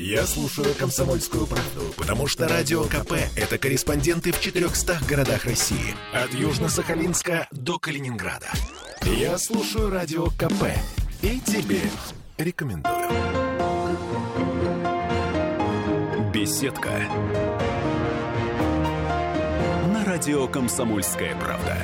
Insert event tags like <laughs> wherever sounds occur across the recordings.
Я слушаю «Комсомольскую правду», потому что «Радио КП» — это корреспонденты в 400 городах России. От Южно-Сахалинска до Калининграда. Я слушаю «Радио КП» и тебе рекомендую. Беседка. На радио «Комсомольская правда».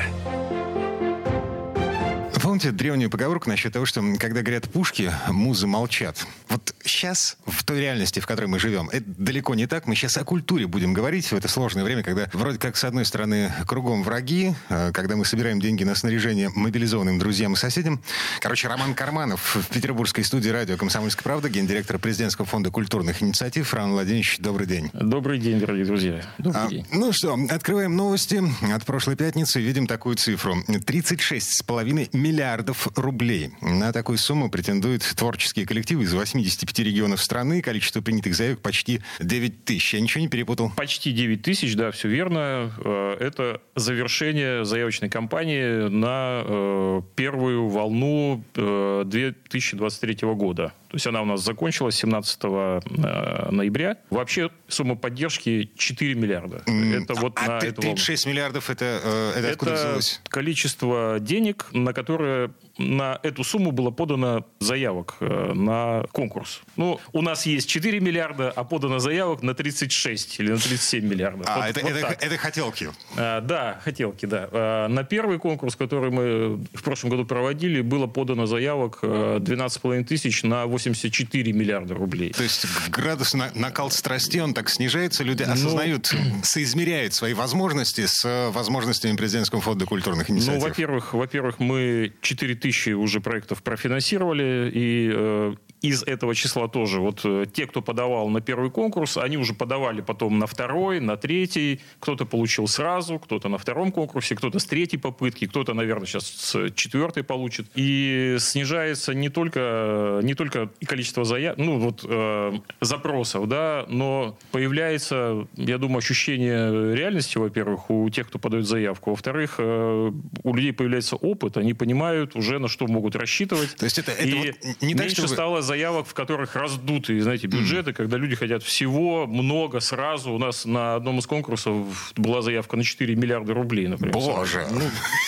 Помните древнюю поговорку насчет того, что когда говорят пушки, музы молчат? Вот сейчас, в той реальности, в которой мы живем, это далеко не так. Мы сейчас о культуре будем говорить в это сложное время, когда вроде как, с одной стороны, кругом враги, а, когда мы собираем деньги на снаряжение мобилизованным друзьям и соседям. Короче, Роман Карманов в петербургской студии радио «Комсомольская правда», гендиректор президентского фонда культурных инициатив. Роман Владимирович, добрый день. Добрый день, дорогие друзья. Добрый а, день. Ну что, открываем новости от прошлой пятницы. Видим такую цифру. 36,5 миллионов миллиардов рублей. На такую сумму претендуют творческие коллективы из 85 регионов страны. Количество принятых заявок почти 9 тысяч. Я ничего не перепутал? Почти 9 тысяч, да, все верно. Э, это завершение заявочной кампании на э, первую волну 2023 э, года. То есть она у нас закончилась 17 ноября. Вообще сумма поддержки 4 миллиарда. Это вот а на 36 миллиардов это, это, это откуда взялось? количество денег, на которое на эту сумму было подано заявок э, на конкурс. Ну, у нас есть 4 миллиарда, а подано заявок на 36 или на 37 миллиардов. А, вот, это, вот это, это хотелки? А, да, хотелки, да. А, на первый конкурс, который мы в прошлом году проводили, было подано заявок 12,5 э, тысяч на 84 миллиарда рублей. То есть градус на, накал страсти, он так снижается, люди ну, осознают, ну, <clears throat> соизмеряют свои возможности с возможностями президентского фонда культурных инициатив? Ну, во-первых, во-первых, мы 4 тысячи уже проектов профинансировали, и э, из этого числа тоже. Вот э, те, кто подавал на первый конкурс, они уже подавали потом на второй, на третий. Кто-то получил сразу, кто-то на втором конкурсе, кто-то с третьей попытки, кто-то, наверное, сейчас с четвертой получит. И снижается не только, не только количество заяв... ну, вот, э, запросов, да, но появляется, я думаю, ощущение реальности, во-первых, у тех, кто подает заявку. Во-вторых, э, у людей появляется опыт, они понимают уже, на что могут рассчитывать. То есть это, это и вот не меньше так, чтобы... стало заявок, в которых раздутые, знаете, бюджеты, mm. когда люди хотят всего, много, сразу. У нас на одном из конкурсов была заявка на 4 миллиарда рублей, например. Боже! Ну,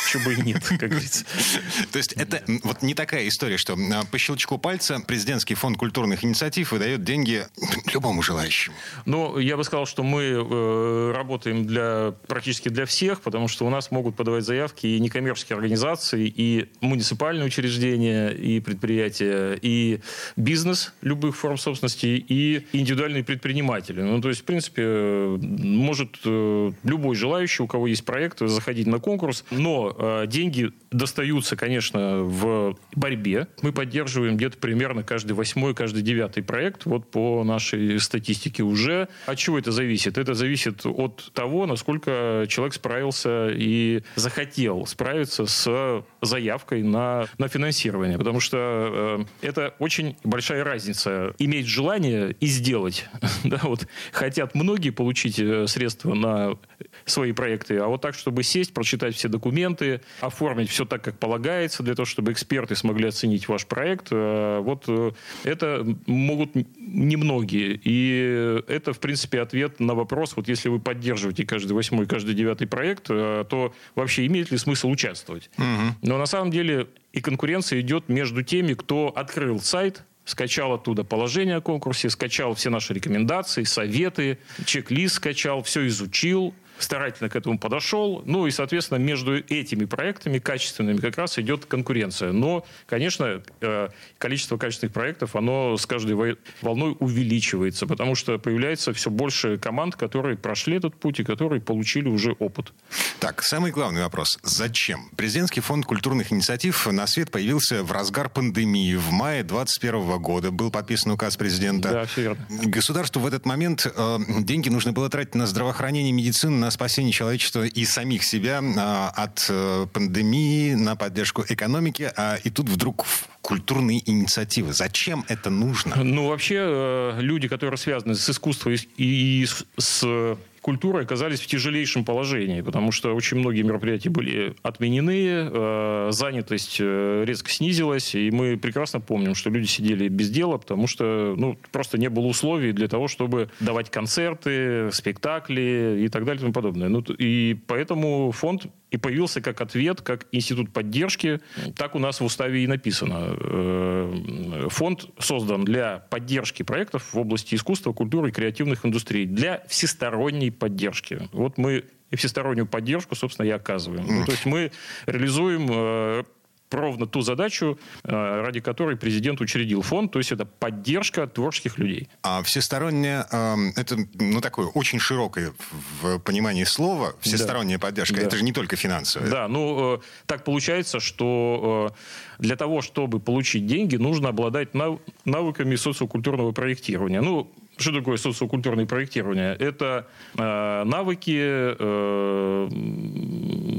чего бы и нет, как говорится. <laughs> То есть это вот не такая история, что а, по щелчку пальца президентский фонд культурных инициатив выдает деньги <laughs> любому желающему. Ну, я бы сказал, что мы э, работаем для, практически для всех, потому что у нас могут подавать заявки и некоммерческие организации, и муниципальные учреждения, и предприятия, и бизнес любых форм собственности и индивидуальные предприниматели. Ну, то есть, в принципе, может э, любой желающий, у кого есть проект, заходить на конкурс, но э, деньги достаются, конечно, в борьбе. Мы поддерживаем где-то примерно каждый восьмой, каждый девятый проект, вот по нашей статистике уже. От чего это зависит? Это зависит от того, насколько человек справился и захотел справиться с заявкой на, на финансирование. Потому что э, это очень большая разница. Иметь желание и сделать. <laughs> да, вот хотят многие получить э, средства на свои проекты, а вот так, чтобы сесть, прочитать все документы, оформить все так, как полагается, для того, чтобы эксперты смогли оценить ваш проект, э, вот э, это могут немногие. И это, в принципе, ответ на вопрос, вот если вы поддерживаете каждый восьмой, каждый девятый проект, то вообще имеет ли смысл участвовать? Угу. Но на самом деле и конкуренция идет между теми, кто открыл сайт, скачал оттуда положение о конкурсе, скачал все наши рекомендации, советы, чек-лист скачал, все изучил, старательно к этому подошел. Ну и, соответственно, между этими проектами качественными как раз идет конкуренция. Но, конечно, э, количество качественных проектов, оно с каждой волной увеличивается, потому что появляется все больше команд, которые прошли этот путь и которые получили уже опыт. Так, самый главный вопрос. Зачем? Президентский фонд культурных инициатив на свет появился в разгар пандемии. В мае 2021 года был подписан указ президента. Да, все верно. Государству в этот момент э, деньги нужно было тратить на здравоохранение, медицину, на спасение человечества и самих себя а, от э, пандемии, на поддержку экономики, а и тут вдруг культурные инициативы. Зачем это нужно? Ну, вообще, э, люди, которые связаны с искусством и с культуры оказались в тяжелейшем положении, потому что очень многие мероприятия были отменены, э, занятость э, резко снизилась, и мы прекрасно помним, что люди сидели без дела, потому что ну, просто не было условий для того, чтобы давать концерты, спектакли и так далее и тому подобное. Ну, и поэтому фонд и появился как ответ, как институт поддержки. Так у нас в уставе и написано. Э, фонд создан для поддержки проектов в области искусства, культуры и креативных индустрий, для всесторонней поддержки. Вот мы и всестороннюю поддержку, собственно, и оказываем. Ну, то есть мы реализуем э, ровно ту задачу, э, ради которой президент учредил фонд, то есть это поддержка творческих людей. А всесторонняя, эм, это ну, такое очень широкое в понимании слова, всесторонняя да. поддержка, да. это же не только финансовая. Да, ну, э, так получается, что э, для того, чтобы получить деньги, нужно обладать навыками социокультурного проектирования. Ну, что такое социокультурное проектирование? Это навыки,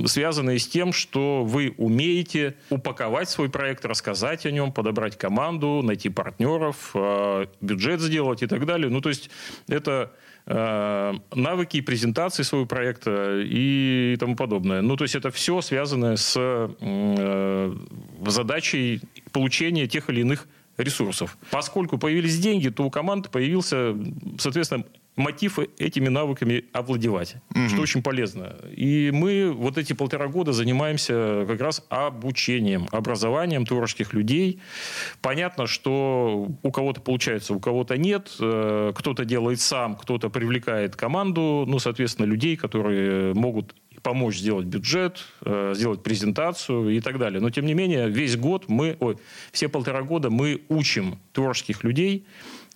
связанные с тем, что вы умеете упаковать свой проект, рассказать о нем, подобрать команду, найти партнеров, э, бюджет сделать и так далее. Ну, то есть это э, навыки презентации своего проекта и тому подобное. Ну, то есть это все связанное с э, задачей получения тех или иных ресурсов. Поскольку появились деньги, то у команд появился, соответственно, мотив этими навыками овладевать, mm что очень полезно. И мы вот эти полтора года занимаемся как раз обучением, образованием творческих людей. Понятно, что у кого-то получается, у кого-то нет. Э, кто-то делает сам, кто-то привлекает команду, ну, соответственно, людей, которые могут помочь сделать бюджет, э, сделать презентацию и так далее. Но, тем не менее, весь год мы, ой, все полтора года мы учим творческих людей,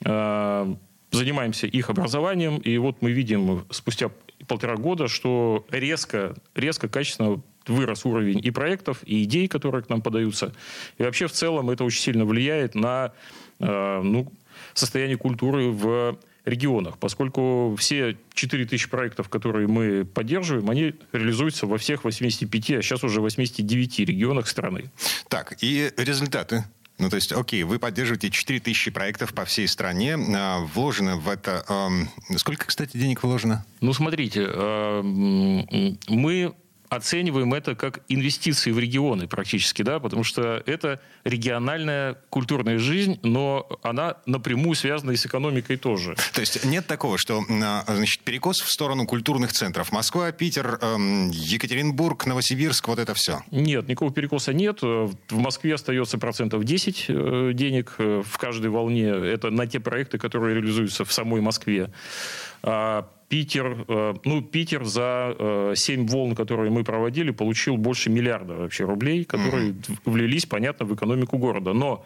э, занимаемся их образованием, и вот мы видим спустя полтора года, что резко, резко, качественно вырос уровень и проектов, и идей, которые к нам подаются. И вообще в целом это очень сильно влияет на э, ну, состояние культуры в регионах, поскольку все 4000 проектов, которые мы поддерживаем, они реализуются во всех 85, а сейчас уже 89 регионах страны. Так, и результаты? Ну, то есть, окей, вы поддерживаете 4000 проектов по всей стране. А, вложено в это... Э, сколько, кстати, денег вложено? Ну, смотрите, э, мы оцениваем это как инвестиции в регионы практически, да, потому что это региональная культурная жизнь, но она напрямую связана и с экономикой тоже. То есть нет такого, что а, значит, перекос в сторону культурных центров. Москва, Питер, эм, Екатеринбург, Новосибирск, вот это все? Нет, никакого перекоса нет. В Москве остается процентов 10 э, денег э, в каждой волне. Это на те проекты, которые реализуются в самой Москве. Питер, э, ну, Питер за 7 э, волн, которые мы проводили, получил больше миллиарда вообще рублей, которые mm-hmm. влились, понятно, в экономику города. Но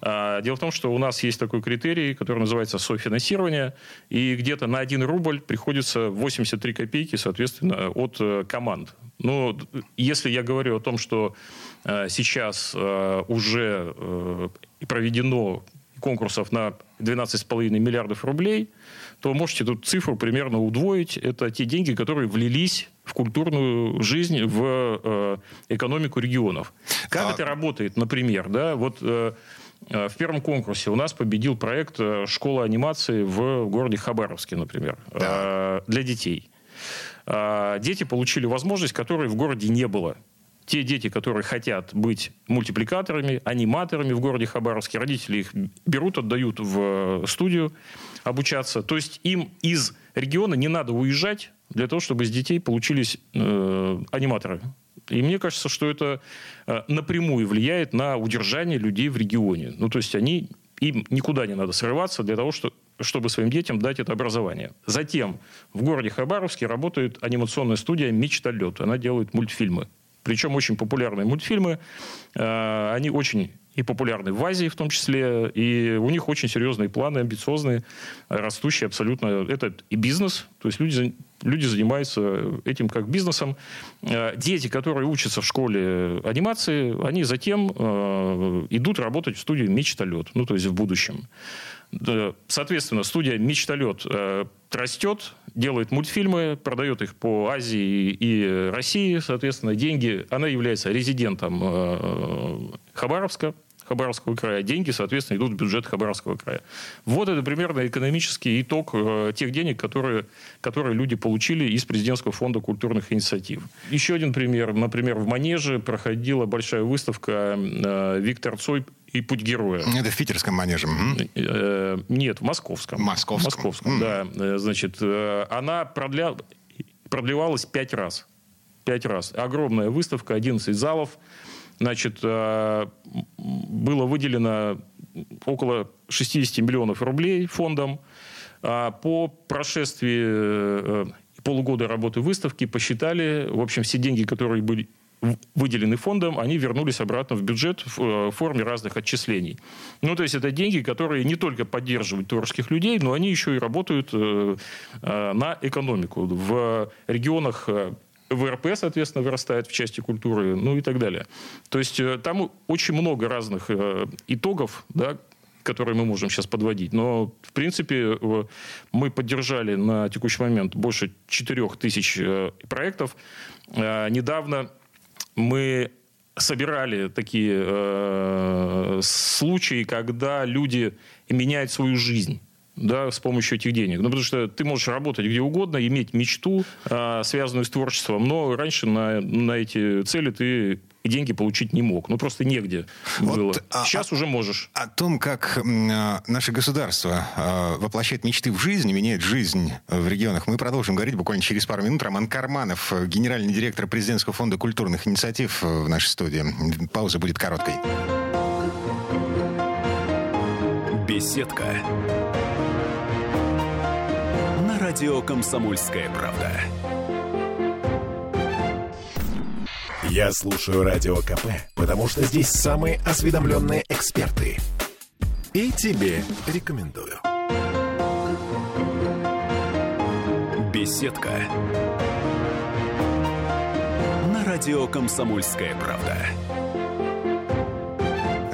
а, дело в том, что у нас есть такой критерий, который называется софинансирование, и где-то на 1 рубль приходится 83 копейки, соответственно, от э, команд. Но если я говорю о том, что сейчас уже проведено конкурсов на 12,5 миллиардов рублей, то можете тут цифру примерно удвоить. Это те деньги, которые влились в культурную жизнь, в э, экономику регионов. Как а... это работает, например? Да, вот э, э в первом конкурсе у нас победил проект э, «Школа анимации» в городе Хабаровске, например, да. для детей. Дети получили возможность, которой в городе не было те дети, которые хотят быть мультипликаторами, аниматорами в городе Хабаровске, родители их берут, отдают в студию обучаться. То есть им из региона не надо уезжать для того, чтобы из детей получились э, аниматоры. И мне кажется, что это э, напрямую влияет на удержание людей в регионе. Ну, то есть они, им никуда не надо срываться для того, что, чтобы своим детям дать это образование. Затем в городе Хабаровске работает анимационная студия «Мечталет». Она делает мультфильмы причем очень популярные мультфильмы. Э, они очень и популярны в Азии в том числе, и у них очень серьезные планы, амбициозные, растущие абсолютно. Это и бизнес, то есть люди, люди занимаются этим как бизнесом. Э, дети, которые учатся в школе анимации, они затем э, идут работать в студию «Мечталет», ну, то есть в будущем. Соответственно, студия «Мечталет» растет, делает мультфильмы, продает их по Азии и России, соответственно, деньги. Она является резидентом э, Хабаровска, Хабаровского края. Деньги, соответственно, идут в бюджет Хабаровского края. Вот это примерно экономический итог э, тех денег, которые, которые люди получили из президентского фонда культурных инициатив. Еще один пример. Например, в Манеже проходила большая выставка э, «Виктор Цой и путь героя. Это в питерском манеже? Э, нет, в московском. Московском. Московском, да. Э, значит, э, она продля... продлевалась пять раз. Пять раз. Огромная выставка, 11 залов. Значит, было выделено около 60 миллионов рублей фондом. А по прошествии полугода работы выставки посчитали, в общем, все деньги, которые были выделены фондом, они вернулись обратно в бюджет в форме разных отчислений. Ну, то есть это деньги, которые не только поддерживают творческих людей, но они еще и работают э, э, на экономику. В регионах э, ВРП, соответственно, вырастает в части культуры, ну и так далее. То есть там очень много разных итогов, да, которые мы можем сейчас подводить. Но, в принципе, мы поддержали на текущий момент больше 4 тысяч проектов. Недавно мы собирали такие э, случаи, когда люди меняют свою жизнь да, с помощью этих денег. Ну, потому что ты можешь работать где угодно, иметь мечту, э, связанную с творчеством, но раньше на, на эти цели ты деньги получить не мог. Ну, просто негде вот, было. А, Сейчас а, уже можешь. О том, как а, наше государство а, воплощает мечты в жизнь, меняет жизнь в регионах, мы продолжим говорить буквально через пару минут. Роман Карманов, генеральный директор Президентского фонда культурных инициатив в нашей студии. Пауза будет короткой. Беседка. Радио «Комсомольская правда». Я слушаю Радио КП, потому что здесь самые осведомленные эксперты. И тебе рекомендую. Беседка. На радио «Комсомольская правда».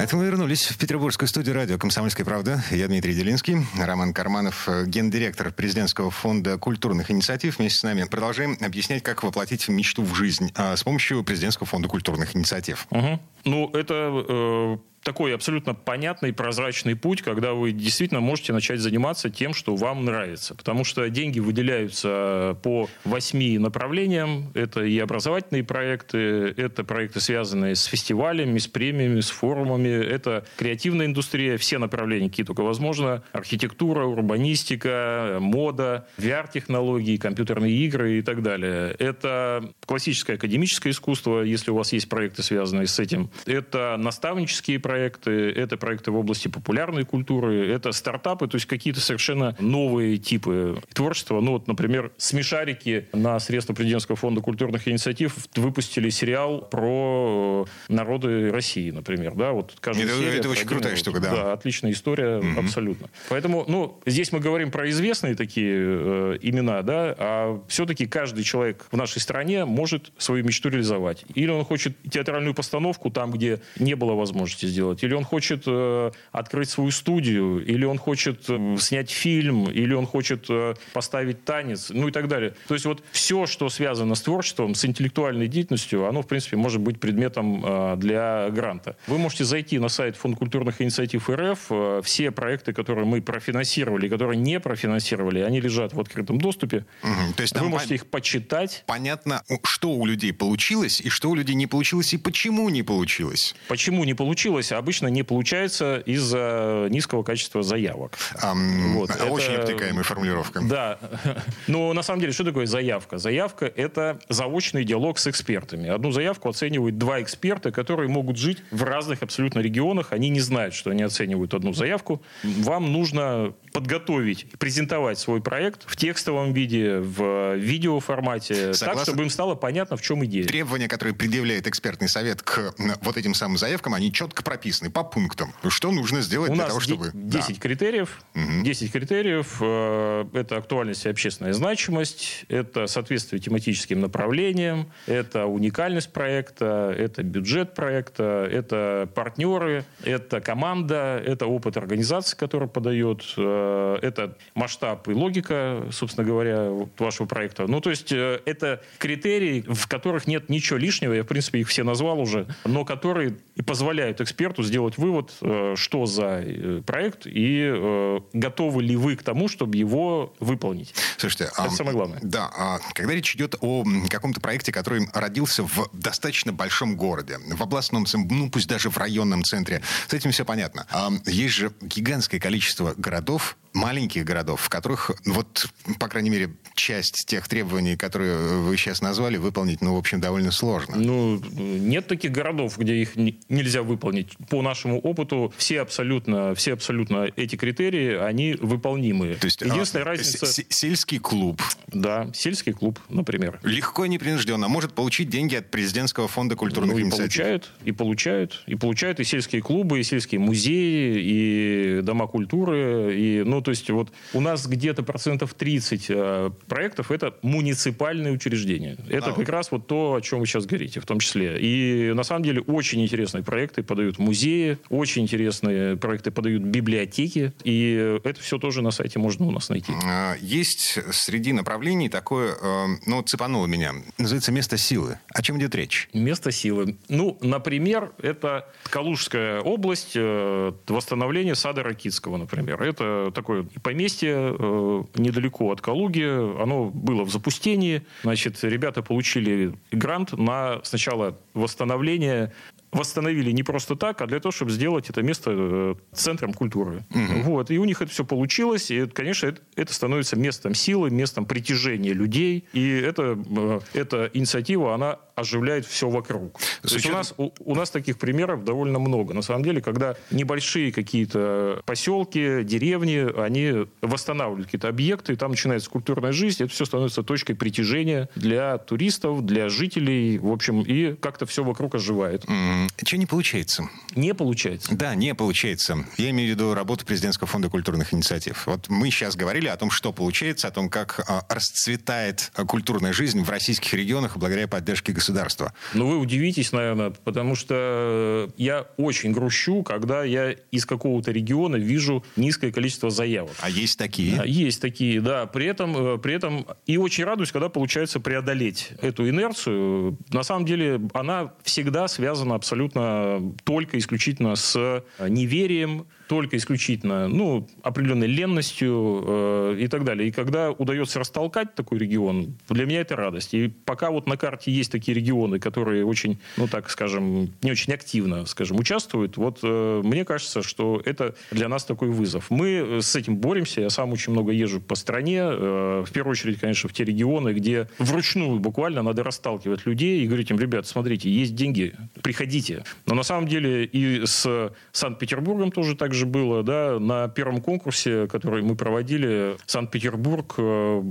Это мы вернулись в петербургскую студию радио «Комсомольская правда». Я Дмитрий Делинский, Роман Карманов, гендиректор президентского фонда культурных инициатив. Вместе с нами продолжаем объяснять, как воплотить мечту в жизнь а, с помощью президентского фонда культурных инициатив. Угу. Ну, это э, такой абсолютно понятный, прозрачный путь, когда вы действительно можете начать заниматься тем, что вам нравится. Потому что деньги выделяются по восьми направлениям. Это и образовательные проекты, это проекты, связанные с фестивалями, с премиями, с форумами, это креативная индустрия, все направления, какие только возможно. Архитектура, урбанистика, мода, VR-технологии, компьютерные игры и так далее. Это классическое академическое искусство, если у вас есть проекты, связанные с этим. Это наставнические проекты, проекты, это проекты в области популярной культуры, это стартапы, то есть какие-то совершенно новые типы творчества. Ну вот, например, смешарики на средства президентского фонда культурных инициатив выпустили сериал про народы России, например. Да, вот каждая это, серия это очень крутая штука, да. Да, отличная история, mm абсолютно. Поэтому, ну, здесь мы говорим про известные такие э, имена, да, а все-таки каждый человек в нашей стране может свою мечту реализовать. Или он хочет театральную постановку там, где не было возможности сделать сделать, или он хочет э, открыть свою студию, или он хочет э, снять фильм, или он хочет э, поставить танец, ну и так далее. То есть вот все, что связано с творчеством, с интеллектуальной деятельностью, оно, в принципе, может быть предметом э, для гранта. Вы можете зайти на сайт Фонд культурных инициатив РФ. Э, все проекты, которые мы профинансировали, которые не профинансировали, они лежат в открытом доступе. Угу. То есть Вы можете их почитать. Понятно, что у людей получилось, и что у людей не получилось, и почему не получилось. Почему не получилось? Обычно не получается из-за низкого качества заявок. Um, вот. <laughs> Очень это, обтекаемая формулировка. Да. <laughs> Но на самом деле, что такое заявка? Заявка – это заочный диалог с экспертами. Одну заявку оценивают два эксперта, которые могут жить в разных абсолютно регионах. Они не знают, что они оценивают одну заявку. Вам нужно подготовить, презентовать свой проект в текстовом виде, в видеоформате, Согласен. так, чтобы им стало понятно, в чем идея. Требования, которые предъявляет экспертный совет к вот этим самым заявкам, они четко прописаны по пунктам. Что нужно сделать У для того, чтобы... 10 да. критериев. Угу. 10 критериев. Э, это актуальность и общественная значимость, это соответствие тематическим направлениям, это уникальность проекта, это бюджет проекта, это партнеры, это команда, это опыт организации, который подает э, это масштаб и логика, собственно говоря, вашего проекта. Ну, то есть э, это критерии, в которых нет ничего лишнего, я, в принципе, их все назвал уже, но которые и позволяют эксперту эксперту сделать вывод, э, что за э, проект и э, готовы ли вы к тому, чтобы его выполнить. Слушайте, это а, самое главное. Да, а когда речь идет о каком-то проекте, который родился в достаточно большом городе, в областном, ну пусть даже в районном центре, с этим все понятно. А, есть же гигантское количество городов, маленьких городов, в которых, вот, по крайней мере, часть тех требований, которые вы сейчас назвали, выполнить, ну, в общем, довольно сложно. Ну, нет таких городов, где их нельзя выполнить. По нашему опыту все абсолютно, все абсолютно эти критерии, они выполнимые. То есть, Единственная а, разница... Сельский клуб. Да, сельский клуб, например. Легко и непринужденно может получить деньги от президентского фонда культурных ну, и инициатив. Получают, и получают, и получают и сельские клубы, и сельские музеи, и дома культуры, и, ну, то есть вот у нас где-то процентов 30 э, проектов это муниципальные учреждения. Это а, как раз вот то, о чем вы сейчас говорите, в том числе. И на самом деле очень интересные проекты подают музеи, очень интересные проекты подают библиотеки, и это все тоже на сайте можно у нас найти. А, есть среди направлений такое, э, ну, цепануло меня, называется «Место силы». О чем идет речь? Место силы. Ну, например, это Калужская область, э, восстановление сада Ракитского, например. Это такой такое поместье э, недалеко от Калуги. Оно было в запустении. Значит, ребята получили грант на сначала восстановление восстановили не просто так, а для того, чтобы сделать это место э, центром культуры. Угу. Вот. И у них это все получилось. И, конечно, это, это становится местом силы, местом притяжения людей. И это, э, эта инициатива, она оживляет все вокруг. То есть у, нас, у, у нас таких примеров довольно много. На самом деле, когда небольшие какие-то поселки, деревни, они восстанавливают какие-то объекты, и там начинается культурная жизнь, это все становится точкой притяжения для туристов, для жителей, в общем, и как-то все вокруг оживает. Mm. Что не получается? Не получается. Да, не получается. Я имею в виду работу Президентского фонда культурных инициатив. Вот мы сейчас говорили о том, что получается, о том, как а, расцветает культурная жизнь в российских регионах благодаря поддержке государства. Ну, вы удивитесь, наверное, потому что я очень грущу, когда я из какого-то региона вижу низкое количество заявок. А есть такие? Есть такие, да. При этом, э, при этом и очень радуюсь, когда получается преодолеть эту инерцию. На самом деле она всегда связана абсолютно абсолютно только исключительно с неверием, только исключительно ну, определенной ленностью э, и так далее. И когда удается растолкать такой регион, для меня это радость. И пока вот на карте есть такие регионы, которые очень, ну так скажем, не очень активно, скажем, участвуют, вот э, мне кажется, что это для нас такой вызов. Мы с этим боремся. Я сам очень много езжу по стране. Э, в первую очередь, конечно, в те регионы, где вручную буквально надо расталкивать людей и говорить им, ребят, смотрите, есть деньги, приходите. Но на самом деле и с Санкт-Петербургом тоже так же было, да, на первом конкурсе, который мы проводили, Санкт-Петербург э,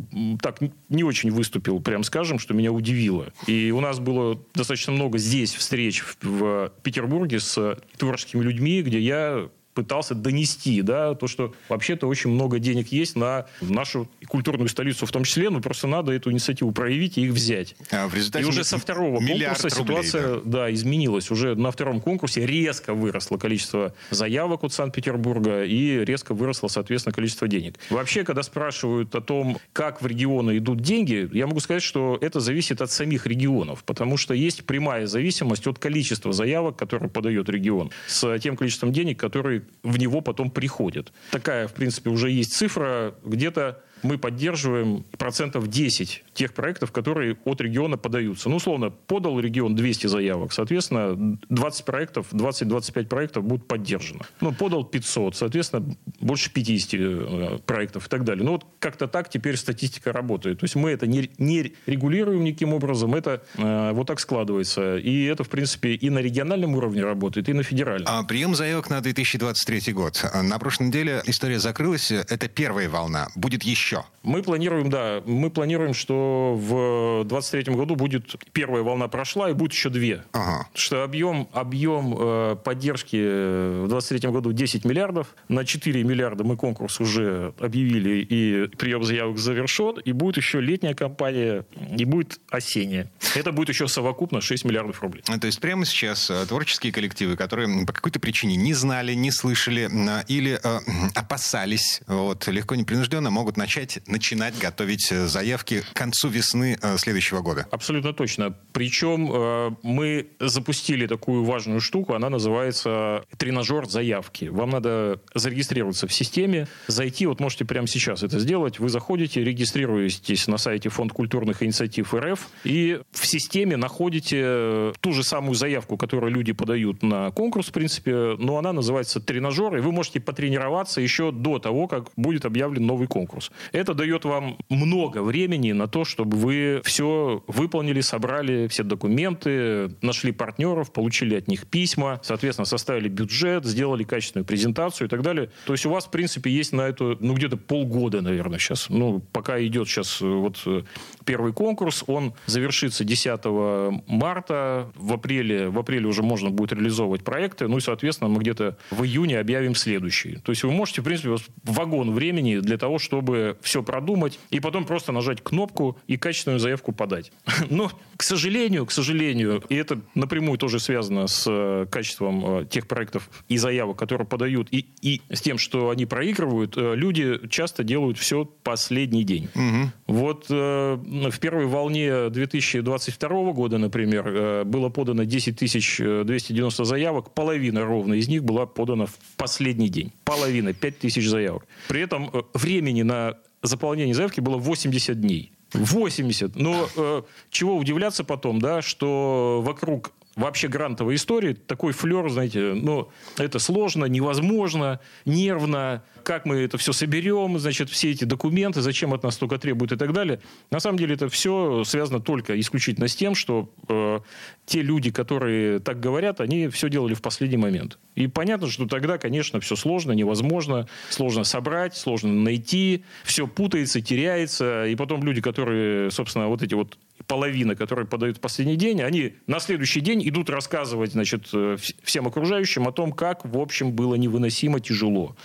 так не очень выступил, прям скажем, что меня удивило. И у нас было достаточно много здесь встреч в Петербурге с творческими людьми, где я пытался донести, да, то, что вообще-то очень много денег есть на нашу культурную столицу в том числе, но просто надо эту инициативу проявить и их взять. А в результате и уже со второго конкурса рублей, ситуация да. Да, изменилась. Уже на втором конкурсе резко выросло количество заявок от Санкт-Петербурга и резко выросло, соответственно, количество денег. Вообще, когда спрашивают о том, как в регионы идут деньги, я могу сказать, что это зависит от самих регионов, потому что есть прямая зависимость от количества заявок, которые подает регион, с тем количеством денег, которые в него потом приходят. Такая, в принципе, уже есть цифра, где-то мы поддерживаем процентов 10 тех проектов, которые от региона подаются. Ну, условно, подал регион 200 заявок, соответственно, 20 проектов, 20-25 проектов будут поддержаны. Ну, подал 500, соответственно, больше 50 э, проектов и так далее. Ну, вот как-то так теперь статистика работает. То есть мы это не, не регулируем никаким образом, это э, вот так складывается. И это, в принципе, и на региональном уровне работает, и на федеральном. А прием заявок на 2023 год. На прошлой неделе история закрылась. Это первая волна. Будет еще еще? Мы планируем, да, мы планируем, что в 2023 году будет первая волна прошла и будет еще две. Ага. Что объем, объем э, поддержки в 2023 году 10 миллиардов. На 4 миллиарда мы конкурс уже объявили, и прием заявок завершен. И будет еще летняя кампания, и будет осенняя. Это будет еще совокупно 6 миллиардов рублей. То есть прямо сейчас э, творческие коллективы, которые по какой-то причине не знали, не слышали э, или э, опасались, вот, легко непринужденно могут начать начать, начинать готовить э, заявки к концу весны э, следующего года. Абсолютно точно. Причем э, мы запустили такую важную штуку, она называется тренажер заявки. Вам надо зарегистрироваться в системе, зайти, вот можете прямо сейчас это сделать. Вы заходите, регистрируетесь на сайте Фонд культурных инициатив РФ и в системе находите ту же самую заявку, которую люди подают на конкурс, в принципе, но она называется тренажер, и вы можете потренироваться еще до того, как будет объявлен новый конкурс. Это дает вам много времени на то, чтобы вы все выполнили, собрали все документы, нашли партнеров, получили от них письма, соответственно, составили бюджет, сделали качественную презентацию и так далее. То есть у вас, в принципе, есть на это, ну, где-то полгода, наверное, сейчас. Ну, пока идет сейчас э, вот э, первый конкурс, он завершится 10 марта. В апреле, в апреле уже можно будет реализовывать проекты. Ну и, соответственно, мы где-то в июне объявим следующий. То есть вы можете, в принципе, вагон времени для того, чтобы все продумать и потом просто нажать кнопку и качественную заявку подать. <laughs> Но, к сожалению, к сожалению, и это напрямую тоже связано с э, качеством э, тех проектов и заявок, которые подают, и, и с тем, что они проигрывают, э, люди часто делают все последний день. Угу. Вот в первой волне 2022 года, например, было подано 10 290 заявок, половина ровно из них была подана в последний день. Половина, 5 тысяч заявок. При этом времени на заполнение заявки было 80 дней. 80. Но э, чего удивляться потом, да, что вокруг вообще грантовой истории такой флер, знаете, ну, это сложно, невозможно, нервно, как мы это все соберем, значит, все эти документы, зачем от нас столько требуют и так далее. На самом деле это все связано только исключительно с тем, что э, те люди, которые так говорят, они все делали в последний момент. И понятно, что тогда, конечно, все сложно, невозможно, сложно собрать, сложно найти, все путается, теряется, и потом люди, которые, собственно, вот эти вот половина, которые подают в последний день, они на следующий день идут рассказывать значит, э, всем окружающим о том, как, в общем, было невыносимо тяжело.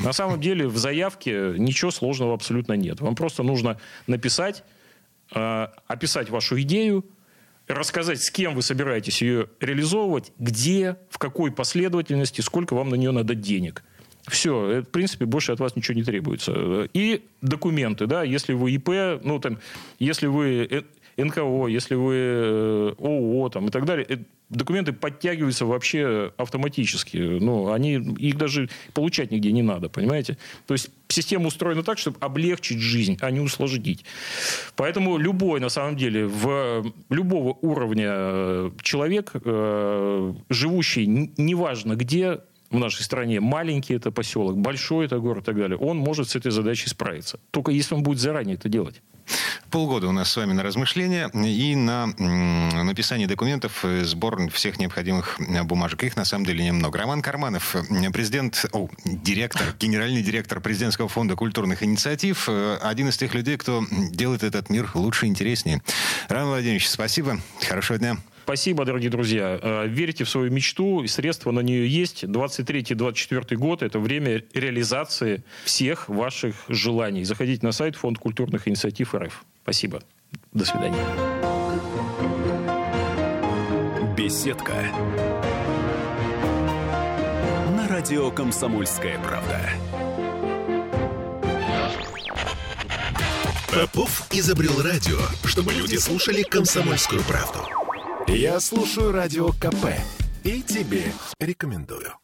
На самом деле в заявке ничего сложного абсолютно нет. Вам просто нужно написать, э, описать вашу идею, рассказать, с кем вы собираетесь ее реализовывать, где, в какой последовательности, сколько вам на нее надо денег. Все, э, в принципе, больше от вас ничего не требуется. И документы, да, если вы ИП, ну, там, если вы НКО, если вы э, ООО там, и так далее, э, документы подтягиваются вообще автоматически. Ну, они, их даже получать нигде не надо, понимаете? То есть система устроена так, чтобы облегчить жизнь, а не усложнить. Поэтому любой, на самом деле, в любого уровня э, человек, живущий, неважно где, в нашей стране, маленький это поселок, большой это город и так далее, он может с этой задачей справиться. Только если он будет заранее это делать. Полгода у нас с вами на размышления и на написание документов, сбор всех необходимых бумажек. Их на самом деле немного. Роман Карманов, президент, о, директор, генеральный директор президентского фонда культурных инициатив, э, один из тех людей, кто делает этот мир лучше и интереснее. Роман Владимирович, спасибо. Хорошего дня. Спасибо, дорогие друзья. Э, верьте в свою мечту, средства на нее есть. 23-24 год – это время реализации всех ваших желаний. Заходите на сайт Фонд культурных инициатив РФ. Спасибо. До свидания. Беседка. На радио «Комсомольская правда». Попов изобрел радио, чтобы люди слушали комсомольскую правду. Я слушаю радио КП и тебе рекомендую.